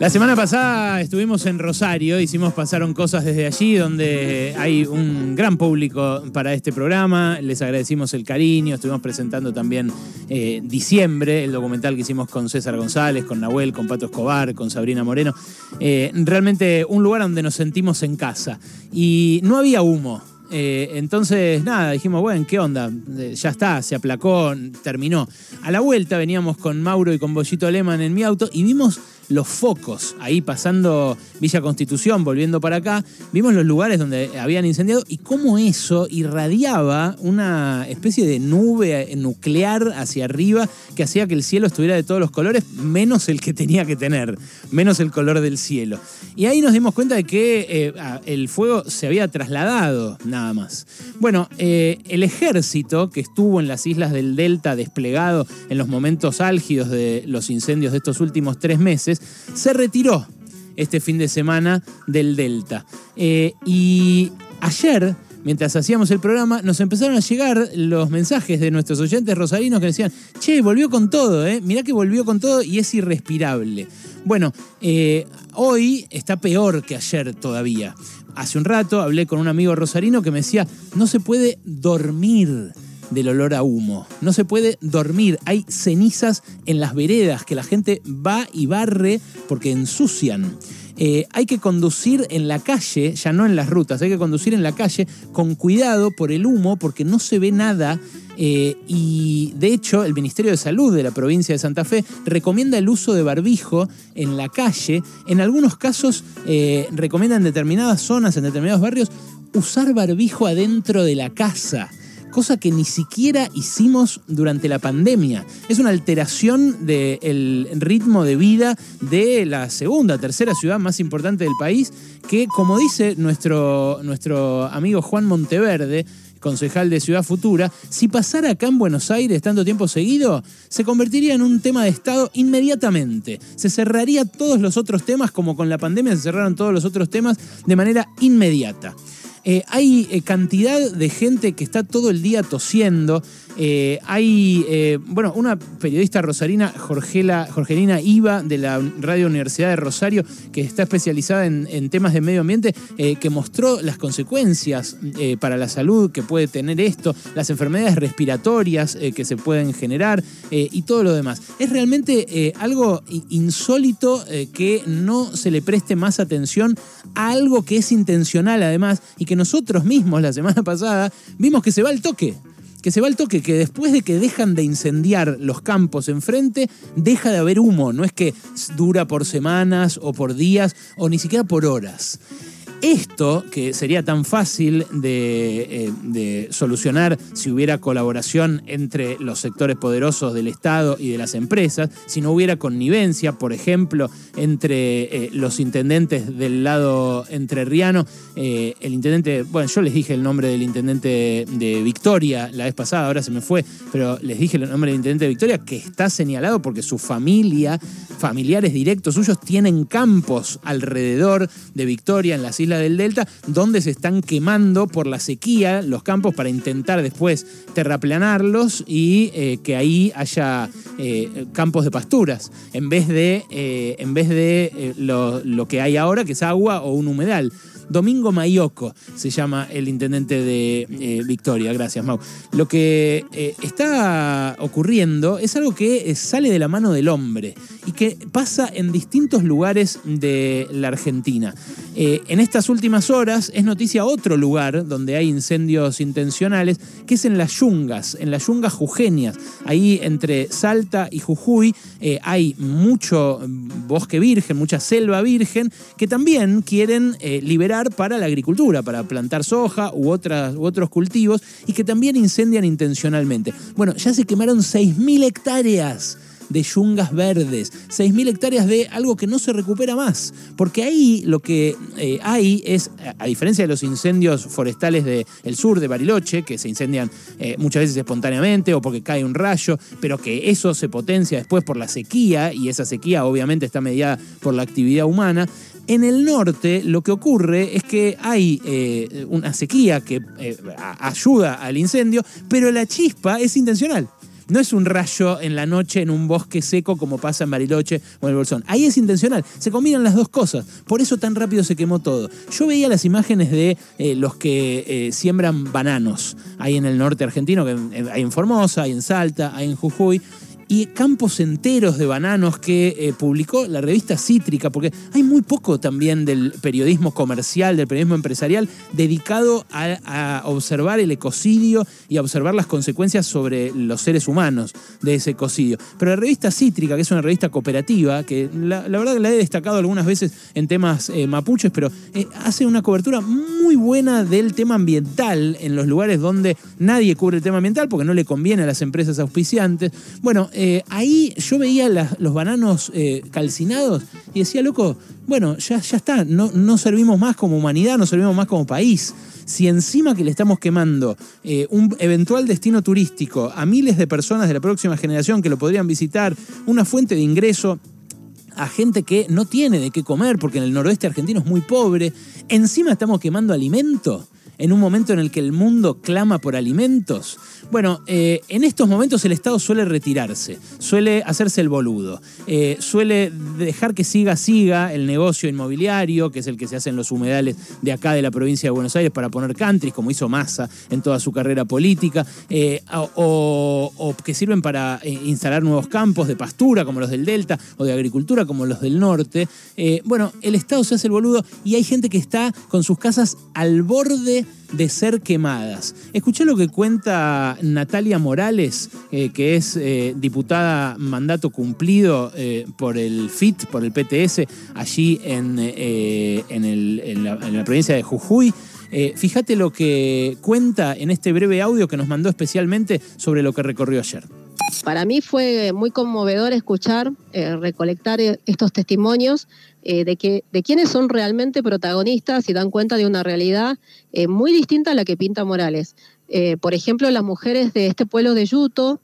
La semana pasada estuvimos en Rosario, hicimos Pasaron Cosas desde allí, donde hay un gran público para este programa. Les agradecimos el cariño, estuvimos presentando también eh, Diciembre, el documental que hicimos con César González, con Nahuel, con Pato Escobar, con Sabrina Moreno. Eh, realmente un lugar donde nos sentimos en casa. Y no había humo. Eh, entonces, nada, dijimos, bueno, ¿qué onda? Eh, ya está, se aplacó, terminó. A la vuelta veníamos con Mauro y con Bollito Aleman en mi auto y vimos los focos, ahí pasando Villa Constitución, volviendo para acá, vimos los lugares donde habían incendiado y cómo eso irradiaba una especie de nube nuclear hacia arriba que hacía que el cielo estuviera de todos los colores, menos el que tenía que tener, menos el color del cielo. Y ahí nos dimos cuenta de que eh, el fuego se había trasladado, nada más. Bueno, eh, el ejército que estuvo en las islas del Delta desplegado en los momentos álgidos de los incendios de estos últimos tres meses, se retiró este fin de semana del Delta. Eh, y ayer, mientras hacíamos el programa, nos empezaron a llegar los mensajes de nuestros oyentes rosarinos que decían, che, volvió con todo, ¿eh? mirá que volvió con todo y es irrespirable. Bueno, eh, hoy está peor que ayer todavía. Hace un rato hablé con un amigo rosarino que me decía, no se puede dormir del olor a humo. No se puede dormir. Hay cenizas en las veredas que la gente va y barre porque ensucian. Eh, hay que conducir en la calle, ya no en las rutas, hay que conducir en la calle con cuidado por el humo porque no se ve nada. Eh, y de hecho, el Ministerio de Salud de la provincia de Santa Fe recomienda el uso de barbijo en la calle. En algunos casos, eh, recomienda en determinadas zonas, en determinados barrios, usar barbijo adentro de la casa cosa que ni siquiera hicimos durante la pandemia. Es una alteración del ritmo de vida de la segunda, tercera ciudad más importante del país, que como dice nuestro, nuestro amigo Juan Monteverde, concejal de Ciudad Futura, si pasara acá en Buenos Aires tanto tiempo seguido, se convertiría en un tema de Estado inmediatamente. Se cerraría todos los otros temas, como con la pandemia se cerraron todos los otros temas, de manera inmediata. Eh, hay eh, cantidad de gente que está todo el día tosiendo, eh, hay, eh, bueno, una periodista rosarina, Jorgela, Jorgelina Iva, de la Radio Universidad de Rosario, que está especializada en, temas de medio ambiente, eh, que mostró las consecuencias para la salud que puede tener esto, las enfermedades respiratorias que se pueden generar y todo lo demás. Es realmente algo insólito que no se le preste más atención a algo que es intencional además y que nosotros mismos la semana pasada vimos que se va al toque que se va el toque, que después de que dejan de incendiar los campos enfrente, deja de haber humo. No es que dura por semanas o por días o ni siquiera por horas. Esto, que sería tan fácil eh, de, solucionar si hubiera colaboración entre los sectores poderosos del Estado y de las empresas, si no hubiera connivencia, por ejemplo, entre eh, los intendentes del lado entrerriano, eh, el intendente, bueno, yo les dije el nombre del intendente de Victoria la vez pasada, ahora se me fue, pero les dije el nombre del intendente de Victoria, que está señalado porque su familia, familiares directos suyos, tienen campos alrededor de Victoria en las islas del Delta, donde se están quemando por la sequía los campos para intentar después terraplanarlos y eh, que ahí haya eh, campos de pasturas, en vez de, eh, en vez de lo, que hay ahora, que es agua o un humedal. Domingo Mayoco se llama el intendente de Victoria. Gracias, Mau. Lo que está ocurriendo es algo que sale de la mano del hombre y que pasa en distintos lugares de la Argentina. Eh, en estas últimas horas es noticia otro lugar donde hay incendios intencionales, que es en las yungas, en las yungas jujeñas. Ahí entre Salta y Jujuy hay mucho bosque virgen, mucha selva virgen, que también quieren liberar para la agricultura, para plantar soja u, u otros cultivos y que también incendian intencionalmente. Bueno, ya se quemaron 6.000 hectáreas de yungas verdes, 6.000 hectáreas de algo que no se recupera más, porque ahí lo que eh, hay es, a diferencia de los incendios forestales del sur de Bariloche, que se incendian eh, muchas veces espontáneamente o porque cae un rayo, pero que eso se potencia después por la sequía, y esa sequía obviamente está mediada por la actividad humana, en el norte lo que ocurre es que hay eh, una sequía que ayuda al incendio, pero la chispa es intencional. No es un rayo en la noche en un bosque seco como pasa en Bariloche o en el Bolsón. Ahí es intencional. Se combinan las dos cosas. Por eso tan rápido se quemó todo. Yo veía las imágenes de eh, los que eh, siembran bananos ahí en el norte argentino, que hay en Formosa, hay en Salta, hay en Jujuy y campos enteros de bananos que eh, publicó la revista Cítrica, porque hay muy poco también del periodismo comercial, del periodismo empresarial, dedicado a, observar el ecocidio y a observar las consecuencias sobre los seres humanos de ese ecocidio. Pero la revista Cítrica, que es una revista cooperativa, que la, verdad que la he destacado algunas veces en temas eh, mapuches, pero eh, hace una cobertura muy buena del tema ambiental en los lugares donde nadie cubre el tema ambiental porque no le conviene a las empresas auspiciantes. Bueno, eh, ahí yo veía los bananos eh, calcinados y decía, loco, bueno, ya, ya está, no, no servimos más como humanidad, no servimos más como país. Si encima que le estamos quemando eh, un eventual destino turístico a miles de personas de la próxima generación que lo podrían visitar, una fuente de ingreso a gente que no tiene de qué comer porque en el noroeste argentino es muy pobre, encima estamos quemando alimento en un momento en el que el mundo clama por alimentos. Bueno, eh, en estos momentos el Estado suele retirarse, suele hacerse el boludo, eh, suele dejar que siga, siga el negocio inmobiliario, que es el que se hace en los humedales de acá de la provincia de Buenos Aires para poner countries, como hizo Massa en toda su carrera política, eh, o, o, que sirven para instalar nuevos campos de pastura, como los del Delta, o de agricultura, como los del norte. bueno, el Estado se hace el boludo y hay gente que está con sus casas al borde de ser quemadas. Escuché lo que cuenta Natalia Morales, eh, que es eh, diputada mandato cumplido eh, por el FIT, por el PTS, allí en, en, la, en la, provincia de Jujuy. fíjate lo que cuenta en este breve audio que nos mandó especialmente sobre lo que recorrió ayer. Para mí fue muy conmovedor escuchar, recolectar estos testimonios eh, de, que, de quiénes son realmente protagonistas y dan cuenta de una realidad eh, muy distinta a la que pinta Morales. Eh, por ejemplo, las mujeres de este pueblo de Yuto,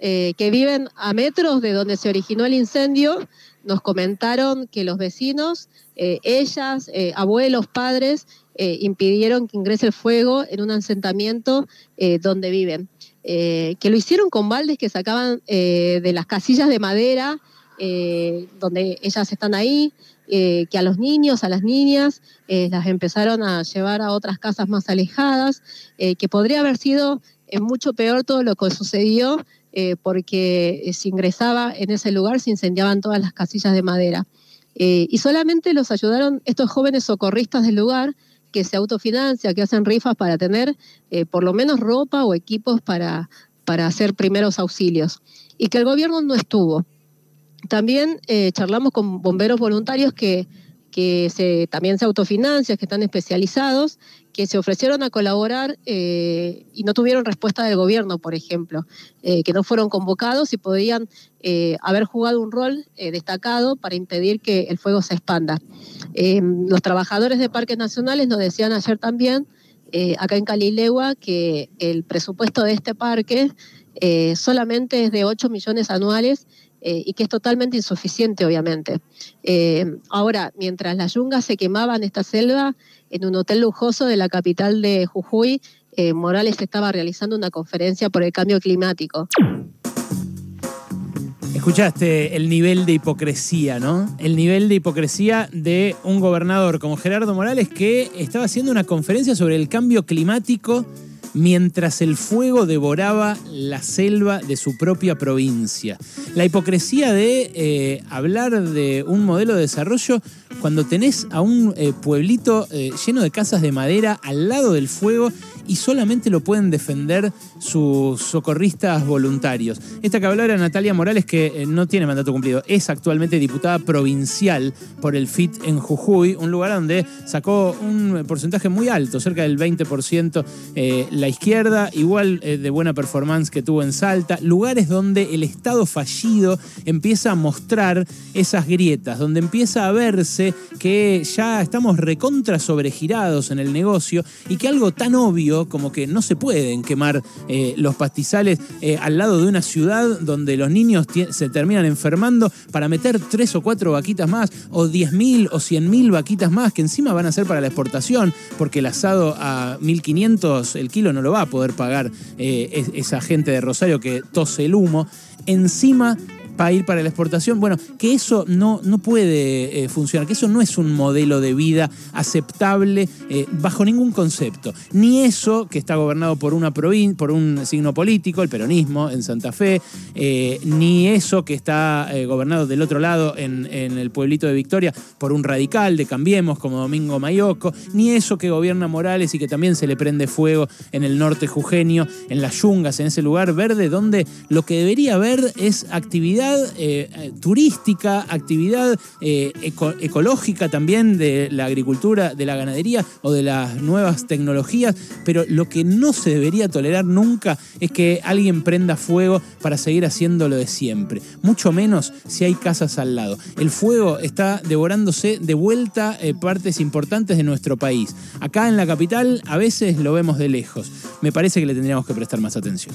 que viven a metros de donde se originó el incendio, nos comentaron que los vecinos, ellas, abuelos, padres, impidieron que ingrese el fuego en un asentamiento donde viven. Que lo hicieron con baldes que sacaban de las casillas de madera, donde ellas están ahí, eh, que a los niños, a las niñas, eh, las empezaron a llevar a otras casas más alejadas, eh, que podría haber sido mucho peor todo lo que sucedió, porque se ingresaba en ese lugar, se incendiaban todas las casillas de madera. y solamente los ayudaron estos jóvenes socorristas del lugar, que se autofinancian, que hacen rifas para tener por lo menos ropa o equipos para, para hacer primeros auxilios. Y que el gobierno no estuvo. También eh, charlamos con bomberos voluntarios que, que se, también se autofinancian, que están especializados, que se ofrecieron a colaborar eh, y no tuvieron respuesta del gobierno, por ejemplo, eh, que no fueron convocados y podían haber jugado un rol destacado para impedir que el fuego se expanda. los trabajadores de parques nacionales nos decían ayer también, acá en Calilegua, que el presupuesto de este parque solamente es de 8 millones anuales eh, y que es totalmente insuficiente, obviamente. Eh, ahora, mientras las yungas se quemaban esta selva, en un hotel lujoso de la capital de Jujuy, eh, Morales estaba realizando una conferencia por el cambio climático. Escuchaste el nivel de hipocresía, ¿no? El nivel de hipocresía de un gobernador como Gerardo Morales que estaba haciendo una conferencia sobre el cambio climático mientras el fuego devoraba la selva de su propia provincia. La hipocresía de eh, hablar de un modelo de desarrollo cuando tenés a un eh, pueblito eh, lleno de casas de madera al lado del fuego y solamente lo pueden defender sus socorristas voluntarios. Esta que habló era Natalia Morales, que eh, no tiene mandato cumplido, es actualmente diputada provincial por el FIT en Jujuy, un lugar donde sacó un porcentaje muy alto, cerca del 20% eh, la izquierda, igual eh, de buena performance que tuvo en Salta, lugares donde el Estado fallido empieza a mostrar esas grietas, donde empieza a verse que ya estamos recontra sobregirados en el negocio y que algo tan obvio como que no se pueden quemar eh, los pastizales eh, al lado de una ciudad donde los niños se terminan enfermando para meter tres o cuatro vaquitas más, o diez mil o cien mil vaquitas más, que encima van a ser para la exportación, porque el asado a 1500 el kilo no lo va a poder pagar eh, esa gente de Rosario que tose el humo. Encima para ir para la exportación. Bueno, que eso no, no puede eh, funcionar, que eso no es un modelo de vida aceptable eh, bajo ningún concepto. Ni eso que está gobernado por una por un signo político, el peronismo en Santa Fe, eh, ni eso que está gobernado del otro lado en, en, el pueblito de Victoria por un radical de Cambiemos como Domingo Mayoco, ni eso que gobierna Morales y que también se le prende fuego en el norte jujeño, en las yungas, en ese lugar verde donde lo que debería haber es actividad eh, eh, turística, actividad eh, ecológica también de la agricultura, de la ganadería o de las nuevas tecnologías, pero lo que no se debería tolerar nunca es que alguien prenda fuego para seguir haciendo lo de siempre, mucho menos si hay casas al lado. El fuego está devorándose de vuelta partes importantes de nuestro país. Acá en la capital a veces lo vemos de lejos. Me parece que le tendríamos que prestar más atención.